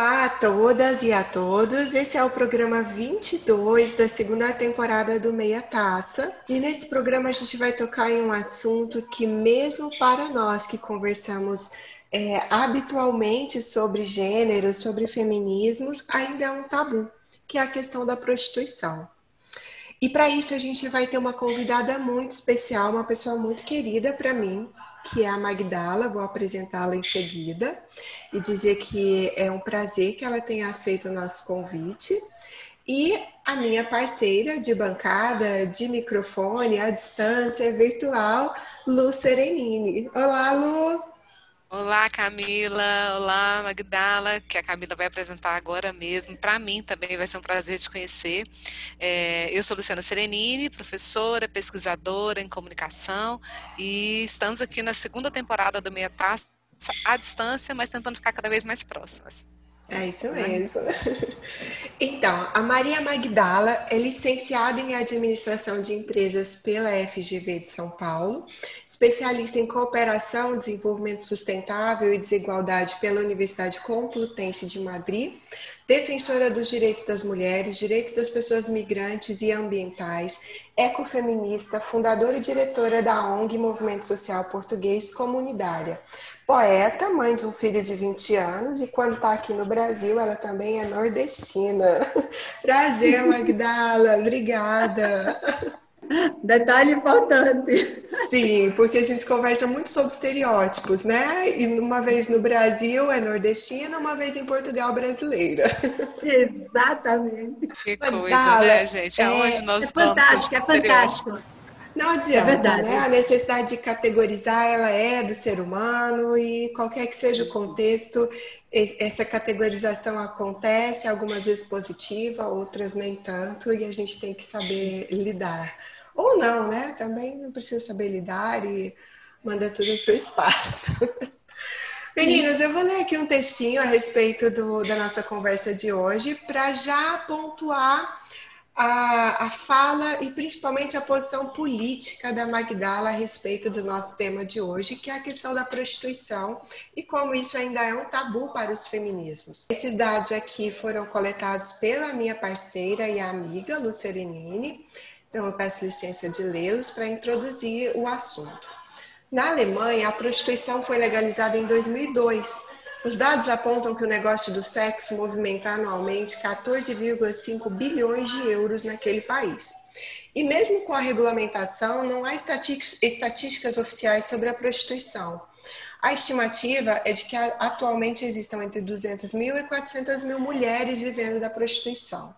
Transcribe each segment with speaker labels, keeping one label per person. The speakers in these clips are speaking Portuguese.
Speaker 1: Olá a todas e a todos. Esse é o programa 22 da segunda temporada do Meia Taça. E nesse programa a gente vai tocar em um assunto que, mesmo para nós que conversamos é, habitualmente sobre gênero, sobre feminismos, ainda é um tabu, que é a questão da prostituição. E para isso a gente vai ter uma convidada muito especial, uma pessoa muito querida para mim, que é a Magdala, vou apresentá-la em seguida e dizer que é um prazer que ela tenha aceito o nosso convite. E a minha parceira de bancada, de microfone, à distância, virtual, Lu Serenini. Olá, Lu!
Speaker 2: Olá, Camila. Olá, Magdala, que a Camila vai apresentar agora mesmo. Para mim também vai ser um prazer te conhecer. É, eu sou Luciana Serenini, professora, pesquisadora em comunicação, e estamos aqui na segunda temporada do Meia Taça, à distância, mas tentando ficar cada vez mais próximas.
Speaker 1: É isso mesmo. Então, a Maria Magdala é licenciada em Administração de Empresas pela FGV de São Paulo, especialista em Cooperação, Desenvolvimento Sustentável e Desigualdade pela Universidade Complutense de Madrid, defensora dos direitos das mulheres, direitos das pessoas migrantes e ambientais, ecofeminista, fundadora e diretora da ONG Movimento Social Português Comunidária, poeta, mãe de um filho de 20 anos e quando está aqui no Brasil, ela também é nordestina. Prazer, Magdala, obrigada.
Speaker 3: Detalhe importante.
Speaker 1: Sim, porque a gente conversa muito sobre estereótipos, né? E uma vez no Brasil é nordestina, uma vez em Portugal brasileira.
Speaker 3: Exatamente.
Speaker 2: Que coisa, né, gente? Aonde é, nós
Speaker 3: é fantástico, é fantástico.
Speaker 1: Não adianta, é né? A necessidade de categorizar, ela é do ser humano e qualquer que seja o contexto, essa categorização acontece, algumas vezes positiva, outras nem tanto, e a gente tem que saber lidar. Ou não, né? Também não precisa saber lidar e manda tudo para o espaço. Meninas, eu vou ler aqui um textinho a respeito do, da nossa conversa de hoje para já pontuar a, a fala e principalmente a posição política da Magdala a respeito do nosso tema de hoje, que é a questão da prostituição e como isso ainda é um tabu para os feminismos. Esses dados aqui foram coletados pela minha parceira e amiga Lucerenini então, eu peço licença de lê-los para introduzir o assunto. Na Alemanha, a prostituição foi legalizada em 2002. Os dados apontam que o negócio do sexo movimenta anualmente 14,5 bilhões de euros naquele país. E mesmo com a regulamentação, não há estatísticas oficiais sobre a prostituição. A estimativa é de que atualmente existam entre 200 mil e 400 mil mulheres vivendo da prostituição.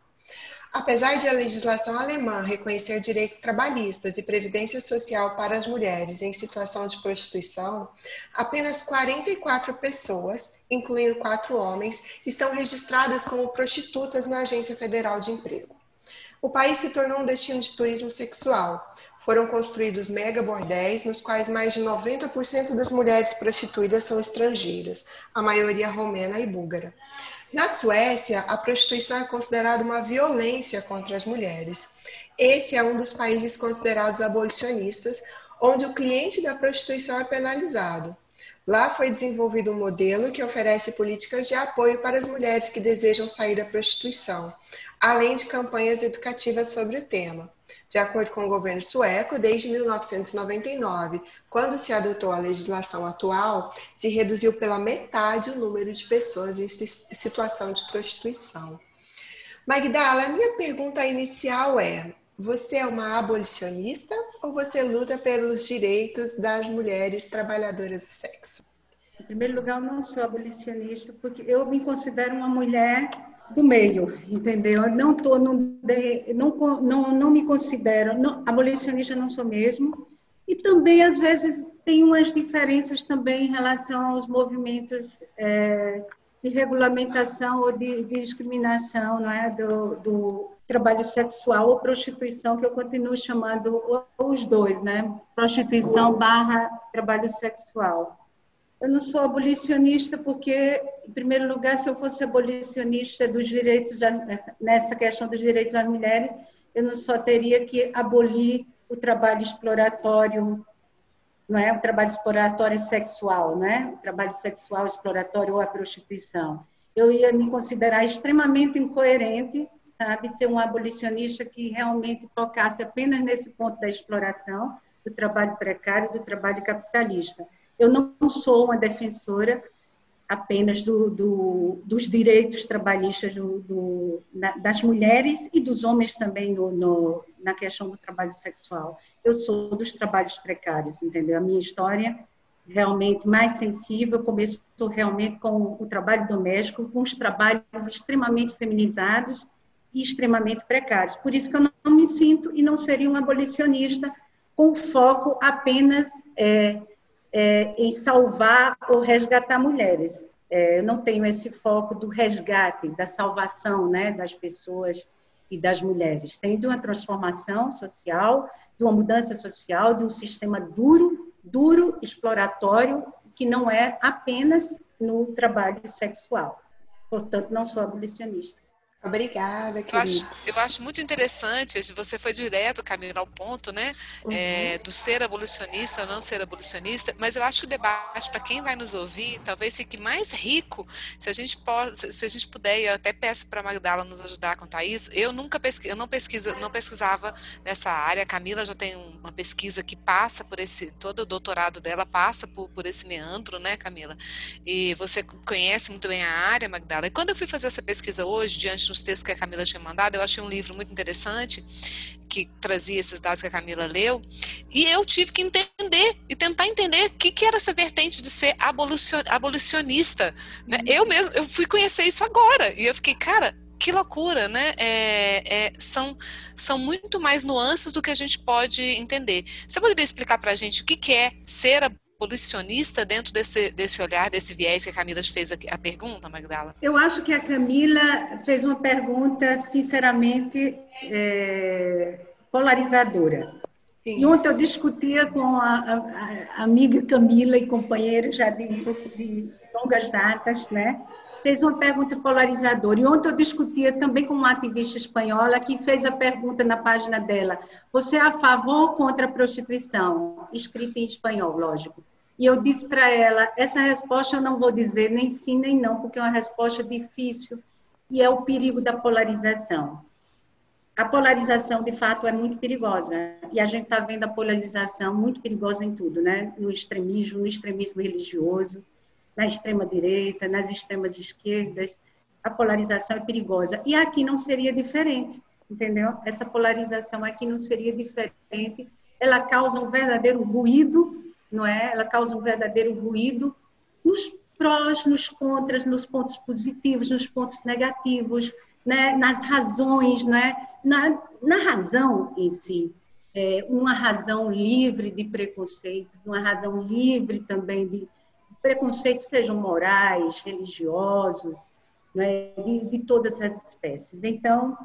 Speaker 1: Apesar de a legislação alemã reconhecer direitos trabalhistas e previdência social para as mulheres em situação de prostituição, apenas 44 pessoas, incluindo quatro homens, estão registradas como prostitutas na Agência Federal de Emprego. O país se tornou um destino de turismo sexual. Foram construídos mega bordéis, nos quais mais de 90% das mulheres prostituídas são estrangeiras, a maioria romena e búlgara. Na Suécia, a prostituição é considerada uma violência contra as mulheres. Esse é um dos países considerados abolicionistas, onde o cliente da prostituição é penalizado. Lá foi desenvolvido um modelo que oferece políticas de apoio para as mulheres que desejam sair da prostituição, além de campanhas educativas sobre o tema. De acordo com o governo sueco, desde 1999, quando se adotou a legislação atual, se reduziu pela metade o número de pessoas em situação de prostituição. Magdala, a minha pergunta inicial é: você é uma abolicionista ou você luta pelos direitos das mulheres trabalhadoras do sexo?
Speaker 3: Em primeiro lugar, eu não sou abolicionista porque eu me considero uma mulher do meio, entendeu? Eu não tô no, não, não, não me considero não, abolicionista, não sou mesmo. E também às vezes tem umas diferenças também em relação aos movimentos é, de regulamentação ou de, de, discriminação, não é, do, do trabalho sexual ou prostituição que eu continuo chamando os dois, né? Prostituição barra trabalho sexual. Eu não sou abolicionista porque, em primeiro lugar, se eu fosse abolicionista dos direitos, nessa questão dos direitos das mulheres, eu não só teria que abolir o trabalho exploratório, não é? O trabalho exploratório sexual, né? O trabalho sexual exploratório ou a prostituição. eu ia me considerar extremamente incoerente, sabe, ser um abolicionista que realmente tocasse apenas nesse ponto da exploração, do trabalho precário, do trabalho capitalista. Eu não sou uma defensora apenas do, do, dos direitos trabalhistas do, na, das mulheres e dos homens também no, no, na questão do trabalho sexual. Eu sou dos trabalhos precários, entendeu? A minha história realmente mais sensível começou realmente com o trabalho doméstico, com os trabalhos extremamente feminizados e extremamente precários. Por isso que eu não me sinto e não seria um abolicionista com foco apenas é, é, em salvar ou resgatar mulheres. É, eu não tenho esse foco do resgate, da salvação né, das pessoas e das mulheres. Tem de uma transformação social, de uma mudança social, de um sistema duro, duro, exploratório, que não é apenas no trabalho sexual. Portanto, não sou abolicionista.
Speaker 1: Obrigada,
Speaker 2: querida. Eu acho, eu acho muito interessante, você foi direto, Camila, ao ponto, né? Uhum. É, do ser abolicionista ou não ser abolicionista, mas eu acho que o debate, para quem vai nos ouvir, talvez fique mais rico se a gente, pode, se a gente puder, e eu até peço para a Magdala nos ajudar a contar isso. Eu nunca pesquis, eu não, pesquisa, não pesquisava nessa área, a Camila já tem uma pesquisa que passa por esse, todo o doutorado dela passa por, por esse meandro, né, Camila? E você conhece muito bem a área, Magdala. E quando eu fui fazer essa pesquisa hoje, diante nos textos que a Camila tinha mandado, eu achei um livro muito interessante que trazia esses dados que a Camila leu, e eu tive que entender e tentar entender o que, que era essa vertente de ser abolicionista. Né? Uhum. Eu mesmo, eu fui conhecer isso agora, e eu fiquei, cara, que loucura, né? É, é, são, são muito mais nuances do que a gente pode entender. Você poderia explicar para a gente o que, que é ser abolicionista dentro desse, desse olhar, desse viés que a Camila fez a, a pergunta, Magdala?
Speaker 3: Eu acho que a Camila fez uma pergunta, sinceramente, é, polarizadora. Sim. E ontem eu discutia com a, a, a, amiga Camila e companheira já de, de longas datas, né? fez uma pergunta polarizadora. E ontem eu discutia também com uma ativista espanhola que fez a pergunta na página dela: Você é a favor ou contra a prostituição? Escrita em espanhol, lógico. E eu disse para ela: essa resposta eu não vou dizer nem sim nem não, porque é uma resposta difícil e é o perigo da polarização. A polarização, de fato, é muito perigosa. E a gente está vendo a polarização muito perigosa em tudo, né? No extremismo, no extremismo religioso, na extrema direita, nas extremas esquerdas. A polarização é perigosa. E aqui não seria diferente, entendeu? Essa polarização aqui não seria diferente. Ela causa um verdadeiro ruído não é? Ela causa um verdadeiro ruído nos prós, nos contras, nos pontos positivos, nos pontos negativos, né? nas razões, né? na, na razão em si. É, uma razão livre de preconceitos, uma razão livre também de preconceitos, sejam morais, religiosos, né? de, de todas as espécies. Então,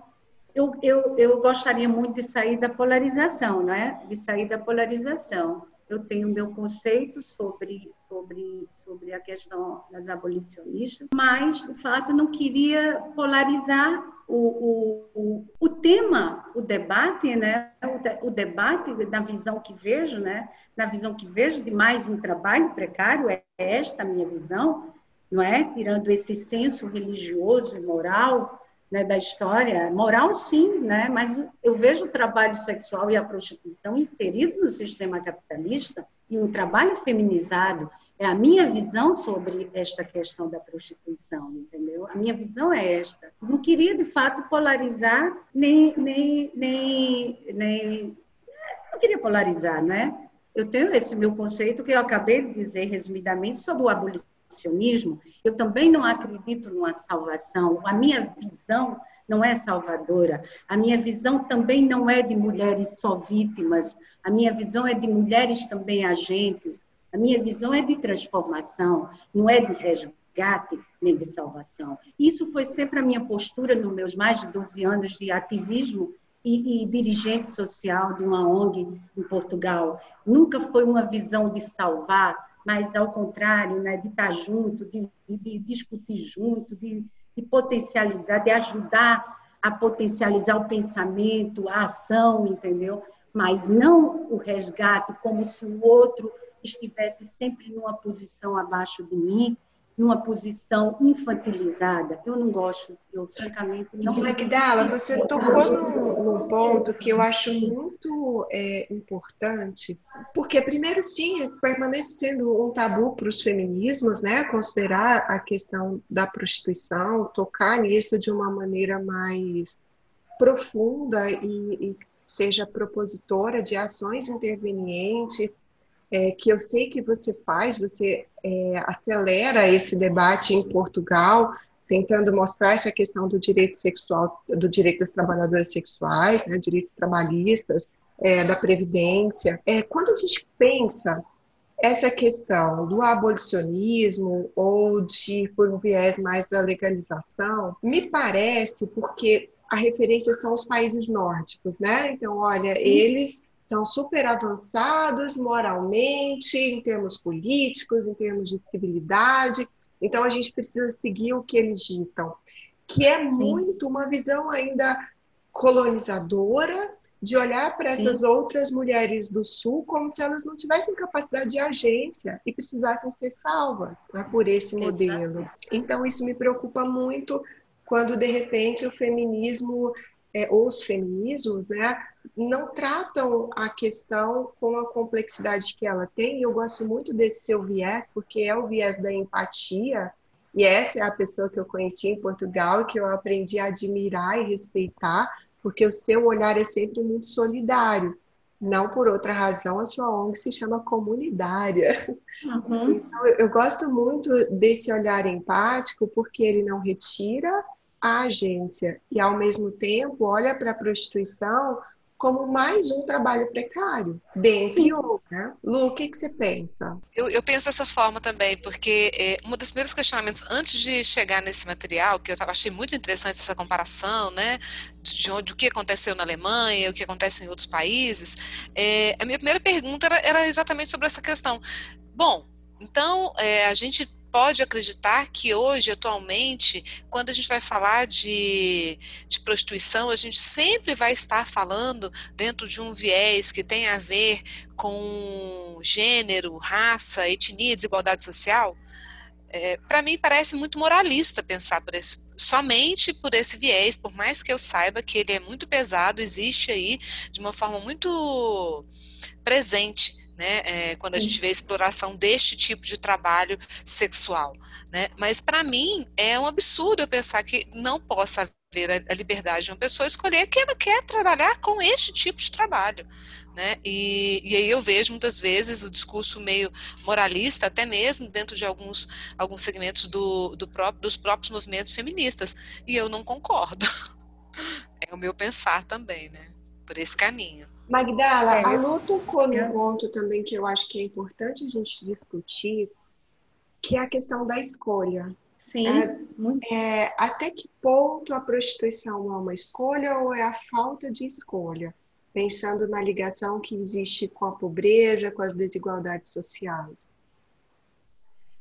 Speaker 3: eu, eu, eu gostaria muito de sair da polarização, né? de sair da polarização eu tenho meu conceito sobre, sobre, sobre a questão das abolicionistas, mas, de fato, não queria polarizar o, o, o, o tema, o debate, né? O, o, debate na visão que vejo, né? Na visão que vejo de mais um trabalho precário, é esta a minha visão, não é? Tirando esse senso religioso e moral né, da história, moral sim, né, mas eu vejo o trabalho sexual e a prostituição inserido no sistema capitalista e um trabalho feminizado. É a minha visão sobre esta questão da prostituição, entendeu? A minha visão é esta. Não queria, de fato, polarizar, nem, nem, nem, nem não queria polarizar, né? Eu tenho esse meu conceito que eu acabei de dizer resumidamente sobre o abolicionismo sionismo, eu também não acredito numa salvação. A minha visão não é salvadora. A minha visão também não é de mulheres só vítimas. A minha visão é de mulheres também agentes. A minha visão é de transformação, não é de resgate nem de salvação. Isso foi sempre a minha postura nos meus mais de 12 anos de ativismo e, e, dirigente social de uma ONG em Portugal. Nunca foi uma visão de salvar, mas ao contrário, né, de estar junto, de, de discutir junto, de, de potencializar, de ajudar a potencializar o pensamento, a ação, entendeu? Mas não o resgate como se o outro estivesse sempre numa posição abaixo de mim, numa posição infantilizada. Eu não gosto, eu francamente não.
Speaker 1: Magdala, você tocou num, num ponto que eu acho muito é, importante, porque primeiro sim permanece sendo um tabu para os feminismos, né? Considerar a questão da prostituição, tocar nisso de uma maneira mais profunda e, e seja propositora de ações intervenientes é, que eu sei que você faz, você é, acelera esse debate em Portugal, tentando mostrar essa questão do direito sexual, do direito das trabalhadoras sexuais, né, direitos trabalhistas, é, da previdência. É, quando a gente pensa essa questão do abolicionismo ou de por um viés mais da legalização, me parece porque a referência são os países nórdicos, né? Então, olha, eles são super avançados moralmente, em termos políticos, em termos de civilidade. Então a gente precisa seguir o que eles ditam, que é muito uma visão ainda colonizadora de olhar para essas Sim. outras mulheres do sul como se elas não tivessem capacidade de agência e precisassem ser salvas né, por esse modelo. Exato. Então isso me preocupa muito quando de repente o feminismo é, ou os feminismos, né, não tratam a questão com a complexidade que ela tem. Eu gosto muito desse seu viés, porque é o viés da empatia, e essa é a pessoa que eu conheci em Portugal, que eu aprendi a admirar e respeitar, porque o seu olhar é sempre muito solidário. Não por outra razão, a sua ONG se chama comunitária. Uhum. Então, eu gosto muito desse olhar empático, porque ele não retira a agência e, ao mesmo tempo, olha para a prostituição como mais um trabalho precário, dentre outros. Né? Lu, o que, que você pensa?
Speaker 2: Eu, eu penso dessa forma também, porque é, um dos primeiros questionamentos, antes de chegar nesse material, que eu tava, achei muito interessante essa comparação, né, de onde, o que aconteceu na Alemanha, o que acontece em outros países, é, a minha primeira pergunta era, era, exatamente sobre essa questão. Bom, então, é, a gente pode acreditar que hoje, atualmente, quando a gente vai falar de, de prostituição, a gente sempre vai estar falando dentro de um viés que tem a ver com gênero, raça, etnia, desigualdade social? É, para mim parece muito moralista pensar por esse, somente por esse viés, por mais que eu saiba que ele é muito pesado, existe aí de uma forma muito presente né, é, quando a gente vê a exploração deste tipo de trabalho sexual. Né? Mas, para mim, é um absurdo eu pensar que não possa haver a, liberdade de uma pessoa escolher que ela quer trabalhar com este tipo de trabalho. Né? E, e aí eu vejo muitas vezes o discurso meio moralista, até mesmo dentro de alguns, alguns segmentos do, do próprio, dos próprios movimentos feministas. E eu não concordo. É o meu pensar também, né? Por esse caminho.
Speaker 1: Magdala, é, a Lu tocou num ponto também que eu acho que é importante a gente discutir, que é a questão da escolha.
Speaker 3: Sim.
Speaker 1: É, é, até que ponto a prostituição é uma escolha ou é a falta de escolha? Pensando na ligação que existe com a pobreza, com as desigualdades sociais.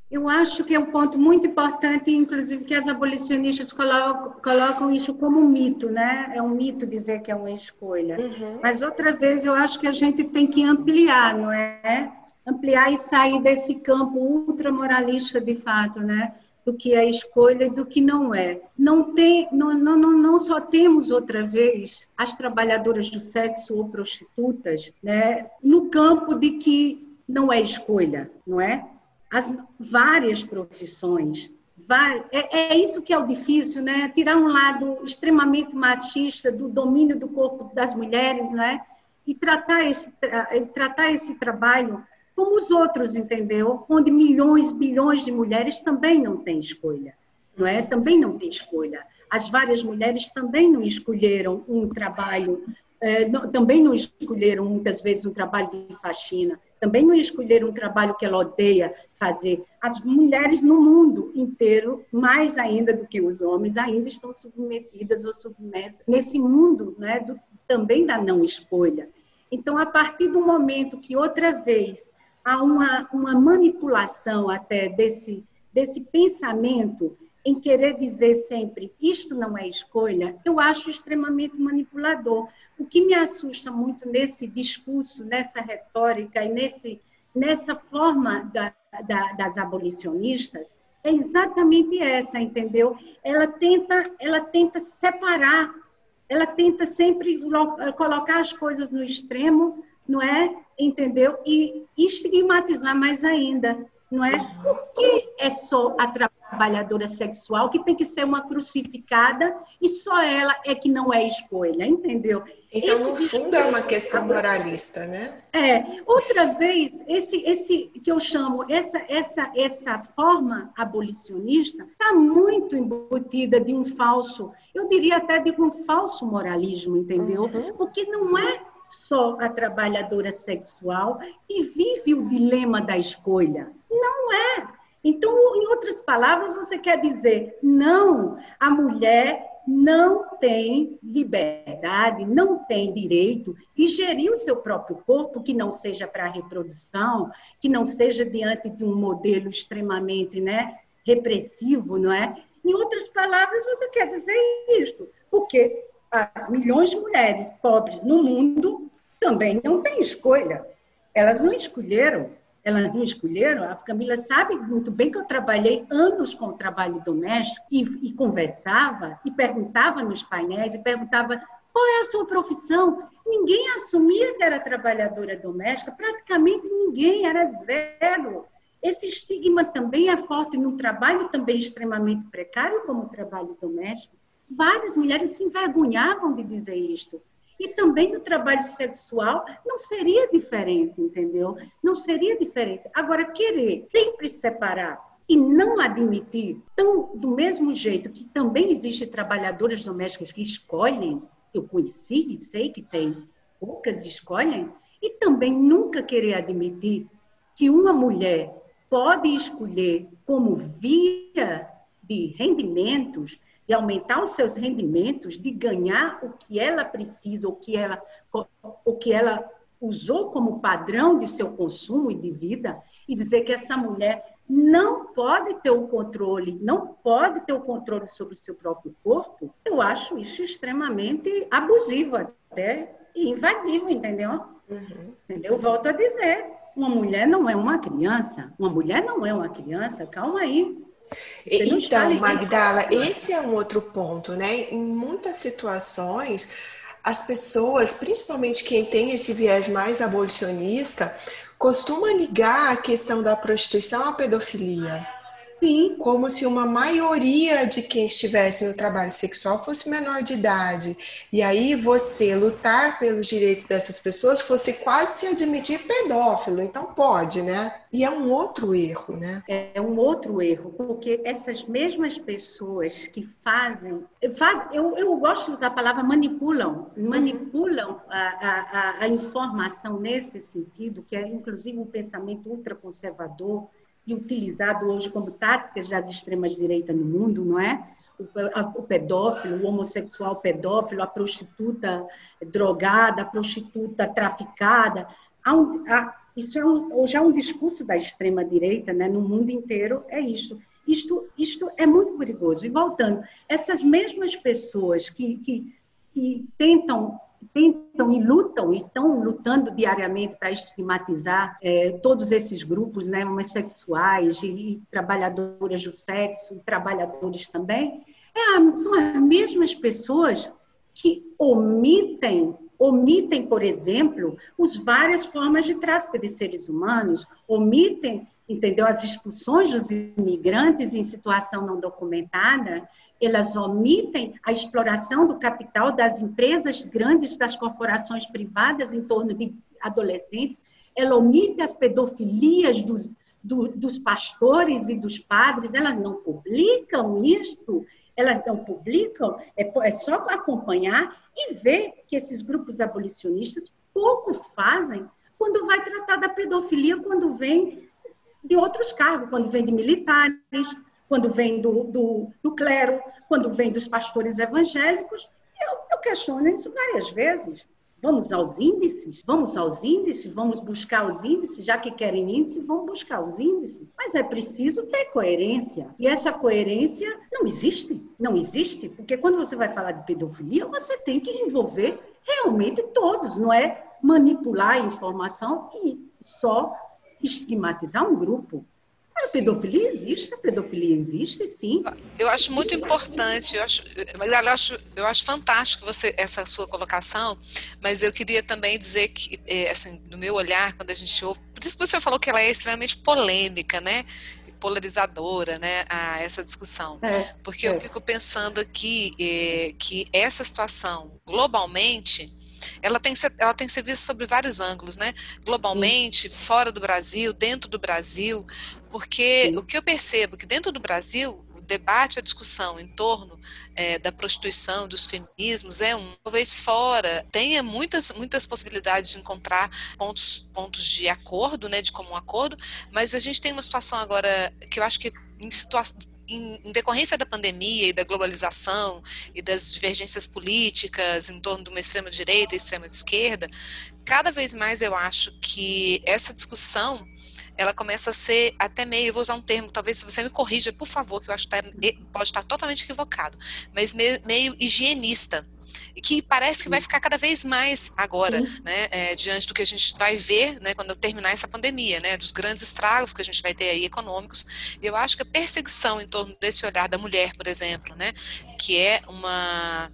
Speaker 3: Eu acho que é um ponto muito importante, inclusive, que as abolicionistas colocam, colocam isso como um mito, né? É um mito dizer que é uma escolha. Uhum. Mas outra vez eu acho que a gente tem que ampliar, não é? Ampliar e sair desse campo ultramoralista de fato, né? Do que é escolha e do que não é. Não, tem, não, não, não só temos outra vez as trabalhadoras do sexo ou prostitutas, né? No campo de que não é escolha, não é? As várias profissões. É, é, isso que é o difícil, né? Tirar um lado extremamente machista do domínio do corpo das mulheres, né? E tratar esse, tratar esse trabalho como os outros, entendeu? Onde milhões, bilhões de mulheres também não têm escolha, não é? Também não têm escolha. As várias mulheres também não escolheram um trabalho, não, também não escolheram muitas vezes um trabalho de faxina, também não escolher um trabalho que ela odeia fazer. As mulheres no mundo inteiro, mais ainda do que os homens, ainda estão submetidas ou submersas nesse mundo né, do, também da não escolha. Então, a partir do momento que outra vez há uma, uma manipulação até desse, desse pensamento em querer dizer sempre isto não é escolha, eu acho extremamente manipulador. O que me assusta muito nesse discurso, nessa retórica e nesse, nessa forma da, da, das abolicionistas é exatamente essa, entendeu? Ela tenta, ela tenta separar, ela tenta sempre colocar as coisas no extremo, não é? Entendeu? E estigmatizar mais ainda, não é? Por que é só a trabalhadora sexual que tem que ser uma crucificada e só ela é que não é escolha, entendeu?
Speaker 1: Então, esse no fundo, é uma questão moralista, né?
Speaker 3: É. Outra vez, esse, esse que eu chamo, essa, essa, essa forma abolicionista está muito embutida de um falso, eu diria até de um falso moralismo, entendeu? Uhum. Porque não é só a trabalhadora sexual que vive o dilema da escolha. Não é. Então, em outras palavras, você quer dizer, não, a mulher não tem liberdade, não tem direito de gerir o seu próprio corpo, que não seja para reprodução, que não seja diante de um modelo extremamente né, repressivo, não é? Em outras palavras, você quer dizer isto, porque as milhões de mulheres pobres no mundo também não têm escolha. Elas não escolheram elas não escolheram, a Camila sabe muito bem que eu trabalhei anos com o trabalho doméstico e, e conversava e perguntava nos painéis e perguntava qual é a sua profissão. Ninguém assumia que era trabalhadora doméstica, praticamente ninguém, era zero. Esse estigma também é forte num trabalho também extremamente precário como o trabalho doméstico. Várias mulheres se envergonhavam de dizer isto. E também no trabalho sexual não seria diferente, entendeu? Não seria diferente. Agora, querer sempre separar e não admitir, tão, do mesmo jeito que também existem trabalhadoras domésticas que escolhem, eu conheci e sei que tem, poucas escolhem, e também nunca querer admitir que uma mulher pode escolher como via de rendimentos de aumentar os seus rendimentos, de ganhar o que ela precisa, o que ela, o que ela usou como padrão de seu consumo e de vida, e dizer que essa mulher não pode ter o controle, não pode ter o controle sobre o seu próprio corpo, eu acho isso extremamente abusivo até e invasivo, entendeu? Uhum. Eu volto a dizer, uma mulher não é uma criança, uma mulher não é uma criança, calma aí.
Speaker 1: Então, Magdala, esse é um outro ponto, né? Em muitas situações, as pessoas, principalmente quem tem esse viés mais abolicionista, costuma ligar a questão da prostituição à pedofilia. Sim. Como se uma maioria de quem estivesse no trabalho sexual fosse menor de idade. E aí você lutar pelos direitos dessas pessoas fosse quase se admitir pedófilo. Então pode, né? E é um outro erro, né?
Speaker 3: É um outro erro, porque essas mesmas pessoas que fazem. Faz, eu, eu gosto de usar a palavra manipulam manipulam a, a, a informação nesse sentido, que é inclusive um pensamento ultraconservador e utilizado hoje como táticas das extremas direitas no mundo, não é? O, pedófilo, o homossexual pedófilo, a prostituta drogada, a prostituta traficada. Há um, há, isso é um, hoje é um discurso da extrema direita, né? No mundo inteiro é isso. Isto, isto é muito perigoso. E voltando, essas mesmas pessoas que, que, que tentam tentam e lutam, estão lutando diariamente para estigmatizar é, todos esses grupos, né, homossexuais e, e trabalhadoras do sexo, e trabalhadores também, é, são as mesmas pessoas que omitem, omitem, por exemplo, as várias formas de tráfico de seres humanos, omitem, entendeu, as expulsões dos imigrantes em situação não documentada, elas omitem a exploração do capital das empresas grandes, das corporações privadas em torno de adolescentes, ela omite as pedofilias dos, do, dos pastores e dos padres, elas não publicam isto, elas não publicam, é, é só acompanhar e ver que esses grupos abolicionistas pouco fazem quando vai tratar da pedofilia, quando vem de outros cargos, quando vem de militares, quando vem do, do, do clero, quando vem dos pastores evangélicos. Eu, eu questiono isso várias vezes. Vamos aos índices? Vamos aos índices? Vamos buscar os índices? Já que querem índice, vamos buscar os índices. Mas é preciso ter coerência. E essa coerência não existe. Não existe, porque quando você vai falar de pedofilia, você tem que envolver realmente todos, não é manipular a informação e só estigmatizar um grupo. A pedofilia existe, a pedofilia existe, sim.
Speaker 2: Eu acho muito importante, eu acho, mas eu acho, eu acho fantástico você essa sua colocação, mas eu queria também dizer que, é, assim, no meu olhar, quando a gente ouve, por isso que você falou que ela é extremamente polêmica, né? polarizadora, né, a essa discussão, é, porque é. eu fico pensando aqui é, que essa situação globalmente ela tem, que ser, ela tem que ser vista sobre vários ângulos, né? Globalmente, Sim. fora do Brasil, dentro do Brasil, porque Sim. o que eu percebo é que dentro do Brasil o debate, a discussão em torno é, da prostituição, dos feminismos é um. Talvez fora tenha muitas, muitas possibilidades de encontrar pontos, pontos de acordo, né, de comum acordo, mas a gente tem uma situação agora que eu acho que em situação em, em, decorrência da pandemia e da globalização e das divergências políticas em torno de uma extrema direita e extrema esquerda, cada vez mais eu acho que essa discussão ela começa a ser até meio, eu vou usar um termo, talvez se você me corrija, por favor, que eu acho que tá, pode estar totalmente equivocado, mas meio, meio higienista e que parece que vai ficar cada vez mais agora, né, é, diante do que a gente vai ver, né, quando terminar essa pandemia, né, dos grandes estragos que a gente vai ter aí econômicos. E eu acho que a perseguição em torno desse olhar da mulher, por exemplo, né, que é uma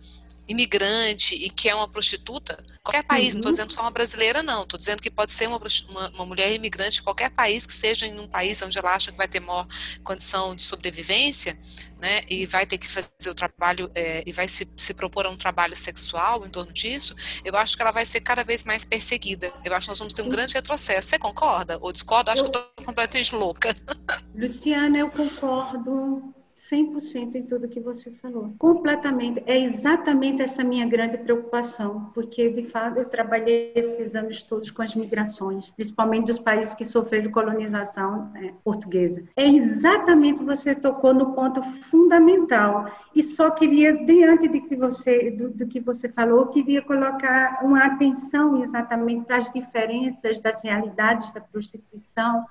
Speaker 2: imigrante e que é uma prostituta, qualquer país, uhum. não estou dizendo só uma brasileira, não, estou dizendo que pode ser uma, uma, uma, mulher imigrante de qualquer país, que seja em um país onde ela acha que vai ter maior condição de sobrevivência, né, e vai ter que fazer o trabalho, é, e vai se, se propor a um trabalho sexual em torno disso, eu acho que ela vai ser cada vez mais perseguida. Eu acho que nós vamos ter um grande retrocesso. Você concorda ou discorda? Eu acho eu... que estou completamente louca.
Speaker 3: Luciana, eu concordo 100% em tudo que você falou. Completamente. É exatamente essa minha grande preocupação, porque, de fato, eu trabalhei esses anos todos com as migrações, principalmente dos países que sofreram colonização é, portuguesa. É exatamente você tocou no ponto fundamental. E só queria, diante de que você, do, do que você falou, queria colocar uma atenção exatamente para as diferenças das realidades da prostituição,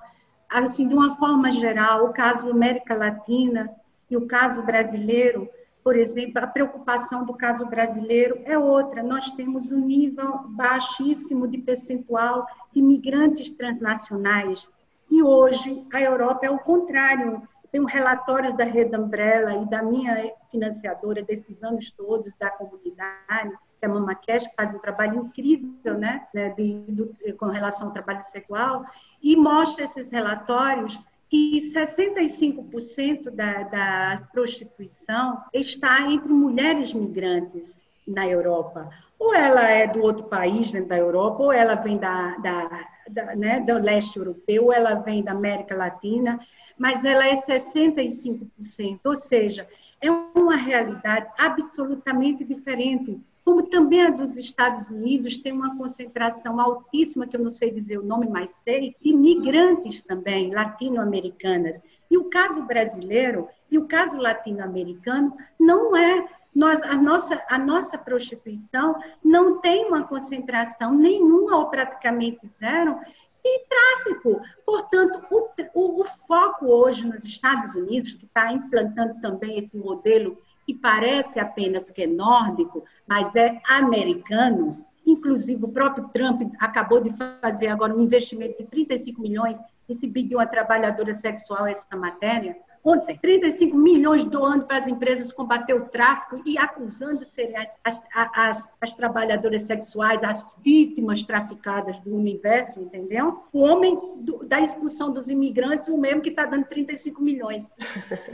Speaker 3: assim, de uma forma geral, o caso América Latina, e o caso brasileiro, por exemplo, a preocupação do caso brasileiro é outra. Nós temos um nível baixíssimo de percentual de imigrantes transnacionais. E hoje a Europa é o contrário. Tenho relatórios da Rede Umbrella e da minha financiadora desses anos todos, da comunidade, que é a Mama Cash, que faz um trabalho incrível né, de, de, com relação ao trabalho sexual, e mostra esses relatórios que 65% da, da prostituição está entre mulheres migrantes na Europa. Ou ela é do outro país dentro da Europa, ou ela vem da, da, da né, do leste europeu, ou ela vem da América Latina, mas ela é 65%, ou seja, é uma realidade absolutamente diferente como também a dos Estados Unidos tem uma concentração altíssima, que eu não sei dizer o nome, mas sei, de migrantes também, latino-americanas. E o caso brasileiro e o caso latino-americano não é. Nós, a, nossa, a nossa prostituição não tem uma concentração nenhuma ou praticamente zero em tráfico. Portanto, o, o, o foco hoje nos Estados Unidos, que está implantando também esse modelo que parece apenas que é nórdico, mas é americano. Inclusive, o próprio Trump acabou de fazer agora um investimento de 35 milhões e se pediu a trabalhadora sexual essa matéria ontem, 35 milhões doando para as empresas combater o tráfico e acusando serem as, as, as, as, trabalhadoras sexuais, as vítimas traficadas do universo, entendeu? O homem do, da expulsão dos imigrantes, o mesmo que está dando 35 milhões.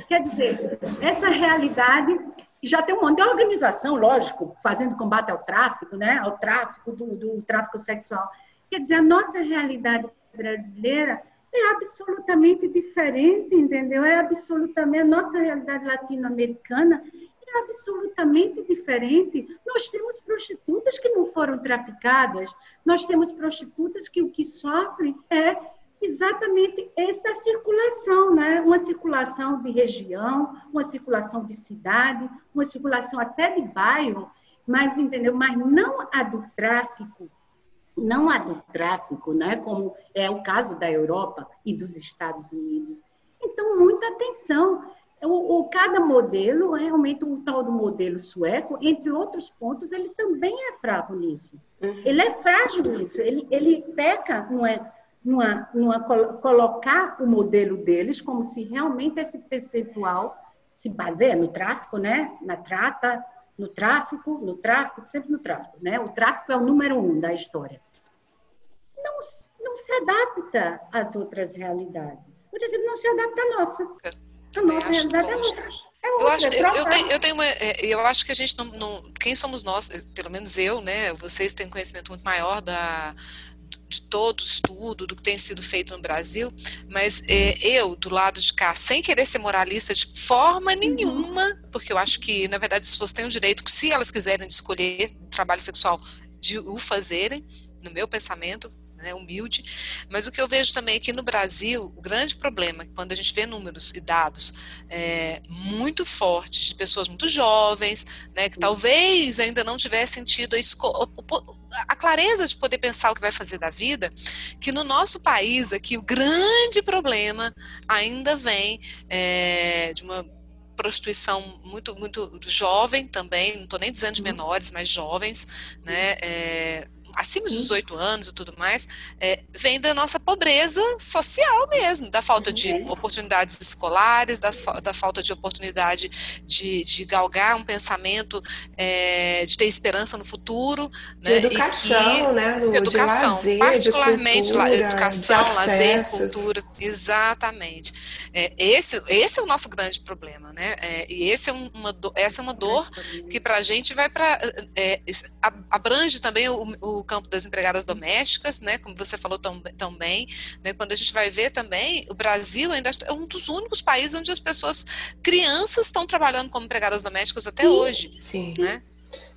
Speaker 3: Quer dizer, essa realidade já tem um monte de organização, lógico, fazendo combate ao tráfico, né? Ao tráfico do, do tráfico sexual. Quer dizer, a nossa realidade brasileira é absolutamente diferente, entendeu? É absolutamente a nossa realidade latino-americana é absolutamente diferente. Nós temos prostitutas que não foram traficadas, nós temos prostitutas que o que sofrem é exatamente essa circulação, né? Uma circulação de região, uma circulação de cidade, uma circulação até de bairro, mas entendeu? Mas não a do tráfico, não há do tráfico, né, como é o caso da Europa e dos Estados Unidos. Então, muita atenção. O, o, cada modelo, realmente o tal do modelo sueco, entre outros pontos, ele também é fraco nisso. Uhum. Ele é frágil nisso, ele, ele peca não é, numa, numa, colocar o modelo deles como se realmente esse percentual se baseia no tráfico, né? Na trata, no tráfico, no tráfico, sempre no tráfico, né? O tráfico é o número um da história. Não, não se adapta às outras realidades. Por exemplo, não se adapta à nossa. A nossa realidade é outra. É outra,
Speaker 2: eu acho, eu, eu, tenho, eu, tenho, uma, é, eu acho que a gente não, não, quem somos nós, pelo menos eu, né? Vocês têm conhecimento muito maior da de todo estudo, do que tem sido feito no Brasil, mas é, eu, do lado de cá, sem querer ser moralista de forma uhum. nenhuma, porque eu acho que, na verdade, as pessoas têm o direito, se elas quiserem, de escolher trabalho sexual, de o fazerem, no meu pensamento, né, humilde, mas o que eu vejo também aqui no Brasil, o grande problema, quando a gente vê números e dados é, muito fortes de pessoas muito jovens, né, que talvez ainda não tivessem tido a, a clareza de poder pensar o que vai fazer da vida, que no nosso país aqui o grande problema ainda vem é, de uma prostituição muito muito jovem também, não estou nem dizendo de uhum. menores, mas jovens, né? É, acima de 18 anos e tudo mais, é, vem da nossa pobreza social mesmo, da falta de uhum. oportunidades escolares, das, da falta de oportunidade de, de galgar um pensamento, é, de ter esperança no futuro.
Speaker 1: De né, educação, que, né?
Speaker 2: Do, educação, lazer, particularmente cultura, educação, lazer, cultura, exatamente. É, esse, esse é o nosso grande problema, né? É, e esse é uma, essa é uma dor que para a gente vai para é, abrange também o, o campo das empregadas domésticas, né, como você falou tão, tão bem, né, quando a gente vai ver também, o Brasil ainda é um dos únicos países onde as pessoas, crianças, estão trabalhando como empregadas domésticas até sim, hoje.
Speaker 1: Sim. Né?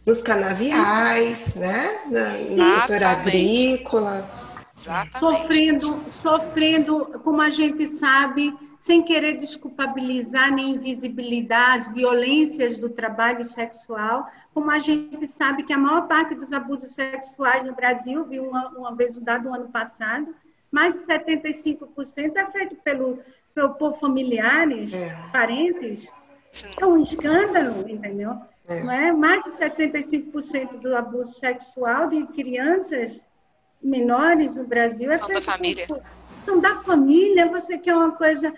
Speaker 1: Nos canaviais, né, no setor agrícola.
Speaker 3: Exatamente. Sofrendo, sofrendo, como a gente sabe, sem querer desculpabilizar nem invisibilizar as violências do trabalho sexual, como a gente sabe que a maior parte dos abusos sexuais no Brasil, viu uma, uma vez um dado no ano passado, mais de 75% é feito pelo, pelo, por familiares, é. parentes. Sim. É um escândalo, entendeu? É. Não é? Mais de 75% do abuso sexual de crianças menores no Brasil
Speaker 2: é São feito da família. Por,
Speaker 3: são da família, você quer uma coisa.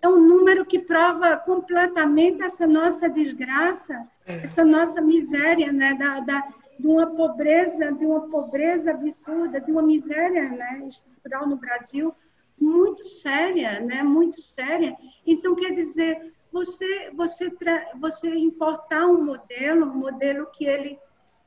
Speaker 3: É um número que prova completamente essa nossa desgraça, é. essa nossa miséria, né? Da, da, de uma pobreza, de uma pobreza absurda, de uma miséria né? estrutural no Brasil muito séria, né? Muito séria. Então, quer dizer, você, você, você importar um modelo, um modelo que ele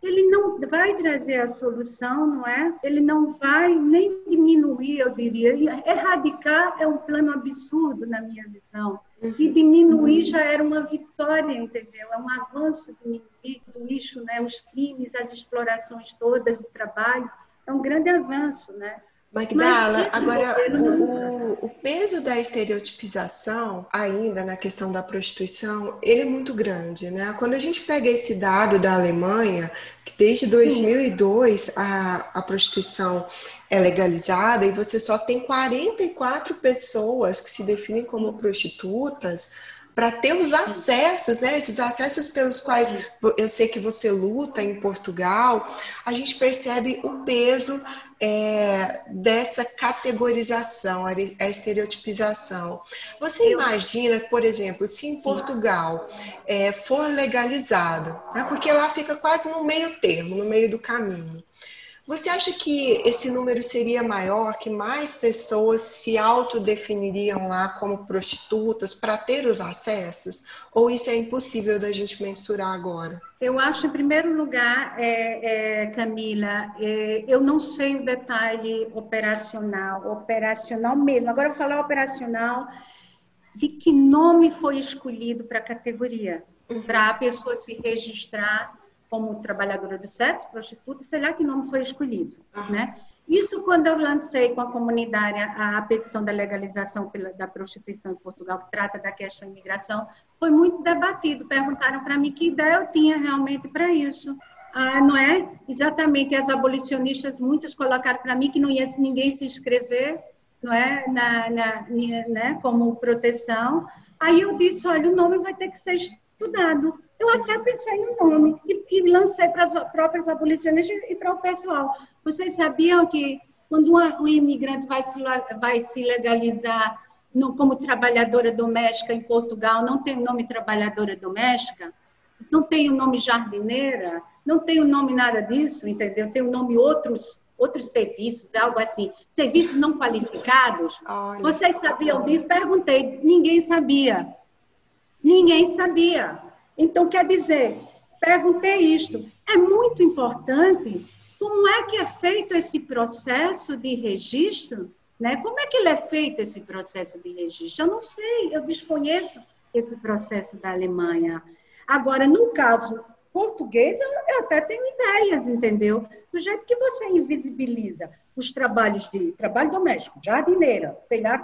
Speaker 3: ele não vai trazer a solução, não é? Ele não vai nem diminuir, eu diria. Erradicar é um plano absurdo, na minha visão. E diminuir já era uma vitória, entendeu? É um avanço diminuir do lixo, né? Os crimes, as explorações todas, o trabalho. É um grande avanço, né?
Speaker 1: Magdala, agora o, o, peso da estereotipização, ainda na questão da prostituição, ele é muito grande, né? Quando a gente pega esse dado da Alemanha, que desde 2002 a, a prostituição é legalizada e você só tem 44 pessoas que se definem como prostitutas, para ter os acessos, né? Esses acessos pelos quais eu sei que você luta em Portugal, a gente percebe o peso é, dessa categorização, a estereotipização. Você imagina, por exemplo, se em Portugal é, for legalizado, né, porque lá fica quase no meio termo, no meio do caminho. Você acha que esse número seria maior, que mais pessoas se autodefiniriam lá como prostitutas para ter os acessos? Ou isso é impossível da gente mensurar agora?
Speaker 3: Eu acho, em primeiro lugar, é, é, Camila, é, eu não sei o detalhe operacional, operacional mesmo. Agora eu vou falar operacional, de que nome foi escolhido para a categoria, uhum. para a pessoa se registrar como trabalhadora do sexo, prostituta, sei lá que nome foi escolhido, uhum. né? Isso quando eu lancei com a comunidade a, a petição da legalização pela, da prostituição em Portugal, que trata da questão da imigração, foi muito debatido. Perguntaram para mim que ideia eu tinha realmente para isso. Ah, não é? Exatamente, as abolicionistas, muitas colocaram para mim que não ia ninguém se inscrever, não é? Na, na, né? Como proteção. Aí eu disse, olha, o nome vai ter que ser estudado. Eu até pensei no nome e, e lancei para as próprias abolicionistas e para o pessoal. Vocês sabiam que Quando um imigrante vai se, vai se legalizar no, como trabalhadora doméstica em Portugal, não tem o nome trabalhadora doméstica, não tem o nome jardineira, não tem o nome nada disso, entendeu? Tem o nome outros outros serviços, algo assim, serviços não qualificados. Olha. Vocês sabiam disso? Perguntei, ninguém sabia. Ninguém sabia. Então, quer dizer, perguntei isto. É muito importante como é que é feito esse processo de registro, né? Como é que ele é feito esse processo de registro? Eu não sei, eu desconheço esse processo da Alemanha. Agora, no caso português, eu, eu até tenho ideias, entendeu? Do jeito que você invisibiliza os trabalhos de trabalho doméstico, jardineira, sei lá,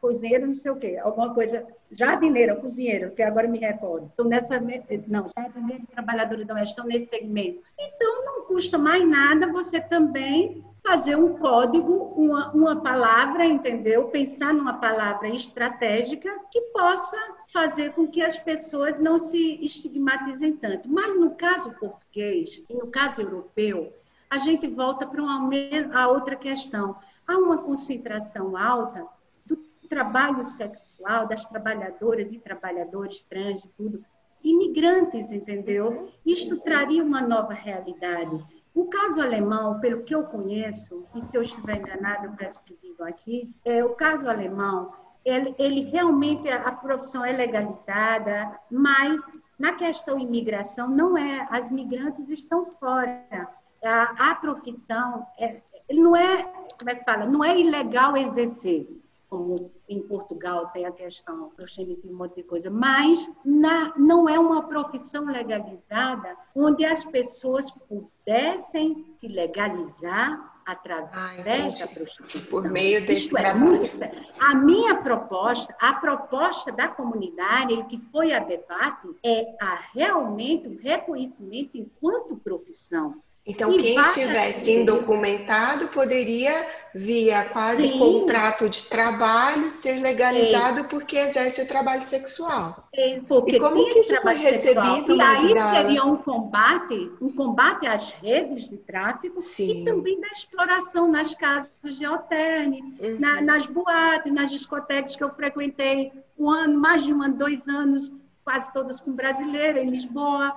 Speaker 3: cozinheira, não sei o quê, alguma coisa, jardineira, cozinheira, que agora me recordo. Estou nessa, não, jardineira e trabalhadora doméstica, estão nesse segmento. Então, não custa mais nada você também fazer um código, uma, uma palavra, entendeu? Pensar numa palavra estratégica que possa fazer com que as pessoas não se estigmatizem tanto. Mas no caso português e no caso europeu, a gente volta para uma a outra questão. Há uma concentração alta do trabalho sexual das trabalhadoras e trabalhadores trans e tudo, imigrantes, entendeu? Isto traria uma nova realidade. O caso alemão, pelo que eu conheço, e se eu estiver enganado, eu peço digam aqui, é, o caso alemão, ele, ele realmente, a profissão é legalizada, mas na questão imigração, não é, as migrantes estão fora. A, a profissão, é, não é, como é que fala, não é ilegal exercer, como em Portugal tem a questão e um monte de coisa, mas na, não é uma profissão legalizada onde as pessoas pudessem se legalizar através ah, da prostituição.
Speaker 1: Por meio desse Isso é. É
Speaker 3: a minha proposta, a proposta da comunidade e que foi a debate é a, realmente o reconhecimento enquanto profissão.
Speaker 1: Então, e quem estivesse indocumentado poderia, via quase Sim. contrato de trabalho, ser legalizado porque exerce o trabalho sexual.
Speaker 3: É, e como que isso foi recebido, E aí seria um combate, um combate às redes de tráfico e também da exploração nas casas de hotel, uhum. na, nas boates, nas discotecas que eu frequentei um ano, mais de um ano, dois anos, quase todas com brasileiros em Lisboa,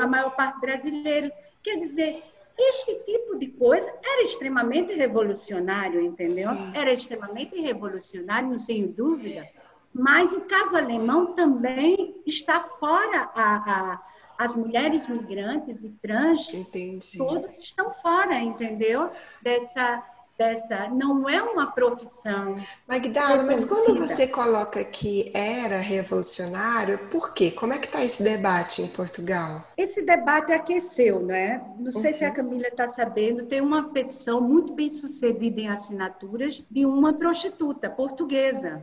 Speaker 3: a maior parte brasileiros. Quer dizer, este tipo de coisa era extremamente revolucionário, entendeu? Sim. Era extremamente revolucionário, não tenho dúvida. Mas o caso alemão também está fora a, a as mulheres migrantes e trans, Entendi. todos estão fora, entendeu? Dessa dessa não é uma profissão.
Speaker 1: Magdala, mas quando você coloca que era revolucionário, por quê? Como é que está esse debate em Portugal?
Speaker 3: Esse debate aqueceu, né? Não sei uhum. se a Camila está sabendo, tem uma petição muito bem sucedida em assinaturas de uma prostituta portuguesa.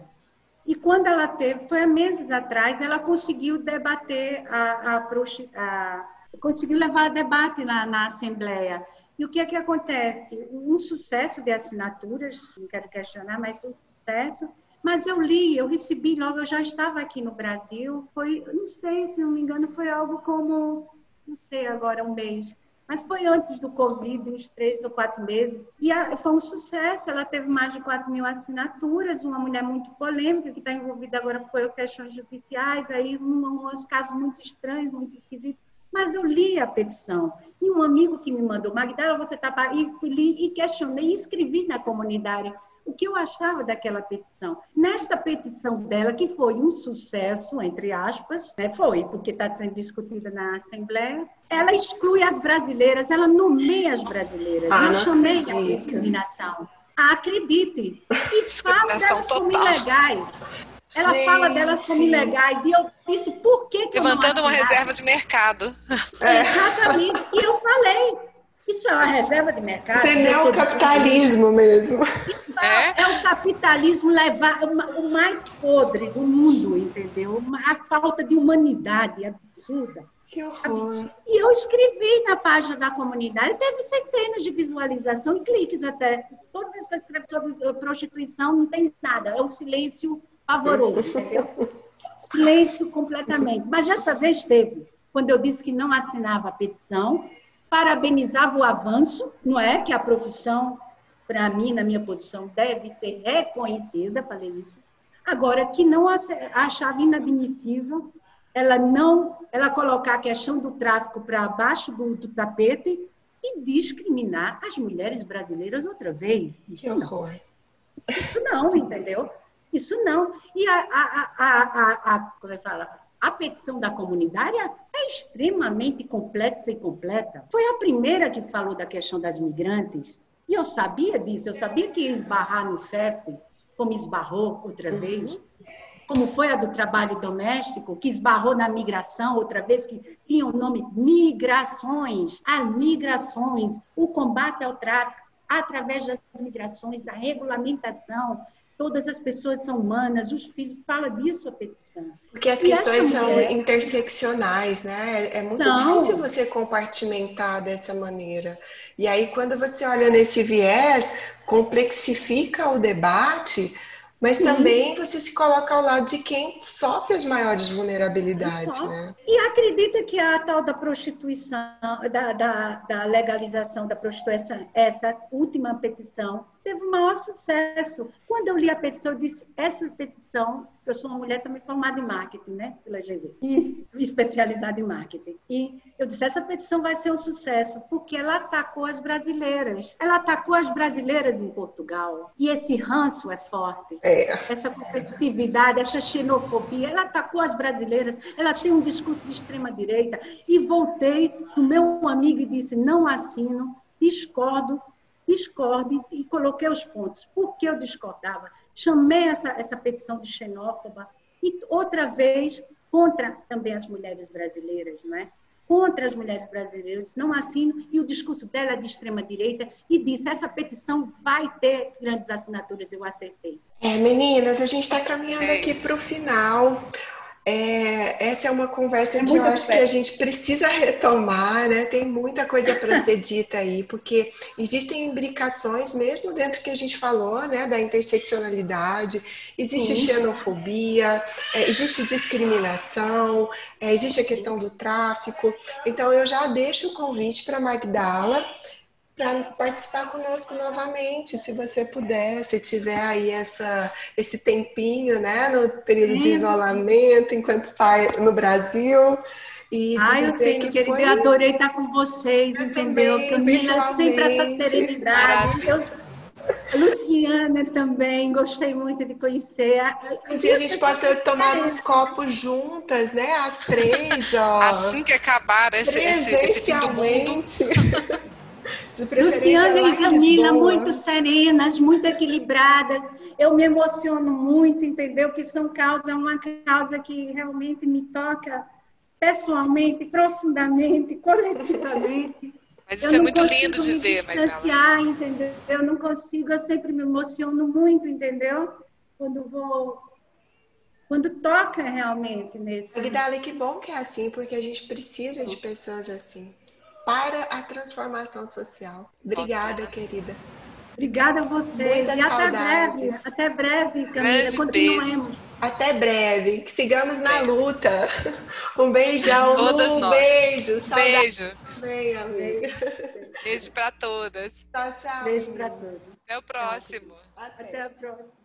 Speaker 3: E quando ela teve, foi há meses atrás, ela conseguiu debater a, a, a conseguiu levar a debate na, na Assembleia. E o que é que acontece? Um sucesso de assinaturas, não quero questionar, mas um sucesso. Mas eu li, eu recebi logo, eu já estava aqui no Brasil, foi, não sei, se não me engano, foi algo como, não sei agora, um mês. Mas foi antes do Covid, uns três ou quatro meses. E a, foi um sucesso, ela teve mais de 4 mil assinaturas, uma mulher muito polêmica, que está envolvida agora com questões judiciais, aí um, uns casos muito estranhos, muito esquisitos. Mas eu li a petição. E um amigo que me mandou, Magdala, você está... E li e questionei e escrevi na comunidade o que eu achava daquela petição. Nesta petição dela, que foi um sucesso, entre aspas, né, foi, porque está sendo discutida na Assembleia, ela exclui as brasileiras, ela nomeia as brasileiras. Ah, eu chamei a discriminação. Ah, acredite. E fala delas como ilegais. Ela Gente. fala delas como ilegais. E eu disse, por que, que
Speaker 2: Levantando uma reserva de mercado.
Speaker 3: É. Exatamente. E eu falei, isso é uma reserva de mercado.
Speaker 1: Isso é o capitalismo mesmo.
Speaker 3: É? é o capitalismo levar o mais podre do mundo, entendeu? A falta de humanidade absurda.
Speaker 1: Que horror.
Speaker 3: E eu escrevi na página da comunidade, teve centenas de visualização e cliques até. Toda vez que eu escrevo sobre prostituição, não tem nada. É o silêncio pavoroso, entendeu? Silêncio completamente. Mas dessa vez teve, quando eu disse que não assinava a petição, parabenizava o avanço, não é? Que a profissão para mim, na minha posição, deve ser reconhecida, falei isso. Agora, que não achava inadmissível ela não, ela colocar a questão do tráfico para baixo do, do, tapete e discriminar as mulheres brasileiras outra vez.
Speaker 1: Isso que horror.
Speaker 3: Não. Isso não, entendeu? Isso não. E a, a, a, a, como é que fala? A petição da comunitária é extremamente complexa e completa. Foi a primeira que falou da questão das migrantes. E eu sabia disso, eu sabia que ia esbarrar no CEP, como esbarrou outra uhum. vez, como foi a do trabalho doméstico, que esbarrou na migração outra vez, que tinha o nome migrações, as migrações, o combate ao tráfico através das migrações, da regulamentação, todas as pessoas são humanas, os filhos, fala disso a petição.
Speaker 1: Porque as questões são mulher, interseccionais, né? É muito não. difícil você compartimentar dessa maneira. E aí, quando você olha nesse viés, complexifica o debate, mas Sim. também você se coloca ao lado de quem sofre as maiores vulnerabilidades, né?
Speaker 3: E acredita que a tal da prostituição, da, da, da legalização da prostituição, essa última petição, teve o maior sucesso. Quando eu li a petição, eu disse: essa petição, eu sou uma mulher também formada em marketing, né, pela GV, e especializada em marketing. E eu disse: essa petição vai ser um sucesso, porque ela atacou as brasileiras. Ela atacou as brasileiras em Portugal. E esse ranço é forte.
Speaker 1: É.
Speaker 3: Essa competitividade, essa xenofobia, ela atacou as brasileiras. Ela tem um discurso de extrema-direita. E voltei o meu amigo e disse: não assino, discordo discorde e coloquei os pontos. Por que eu discordava? Chamei essa, essa petição de xenófoba e outra vez contra também as mulheres brasileiras, não é? Contra as mulheres brasileiras, não assino, e o discurso dela é de extrema-direita, e disse: essa petição vai ter grandes assinaturas, eu acertei.
Speaker 1: É, meninas, a gente está caminhando é aqui para o final. É, essa é uma conversa é que eu acho que a gente precisa retomar, né? Tem muita coisa para ser dita aí, porque existem imbricações, mesmo dentro que a gente falou, né? Da interseccionalidade, existe Sim. xenofobia, é, existe discriminação, é, existe a questão do tráfico. Então, eu já deixo o convite para Magdala para participar conosco novamente, se você puder, se tiver aí essa, esse tempinho, né, no período de isolamento, enquanto está no Brasil.
Speaker 3: E ah, eu sei, que querida, foi... eu adorei estar com vocês, eu entendeu? Camila, sempre essa serenidade. Eu... Luciana também, gostei muito de conhecer.
Speaker 1: Um dia a gente possa tomar uns copos juntas, né? As três, ó.
Speaker 2: Assim que acabar esse, esse, esse fim do mundo.
Speaker 3: Luciana e Camila, muito serenas, muito equilibradas. Eu me emociono muito, entendeu? Que são causa, uma causa que realmente me toca pessoalmente, profundamente, coletivamente.
Speaker 2: Mas isso eu é muito lindo de ver,
Speaker 3: Magdalena. entendeu? Eu não consigo, eu sempre me emociono muito, entendeu? Quando vou quando toca realmente nesse.
Speaker 1: Magdalena, que bom que é assim, porque a gente precisa de pessoas assim para a transformação social. Obrigada, querida.
Speaker 3: Obrigada a vocês. Muitas e até breve. Até breve, Camila. Continuemos.
Speaker 1: Até breve. Que sigamos na luta. Um beijão.
Speaker 2: Todas
Speaker 1: um
Speaker 2: nós.
Speaker 1: beijo.
Speaker 2: Saudade. Beijo.
Speaker 1: Bem, amiga.
Speaker 2: Beijo para todas.
Speaker 1: Tchau, tchau.
Speaker 3: Beijo para todos.
Speaker 2: Até o próximo.
Speaker 3: Até, Até a próxima.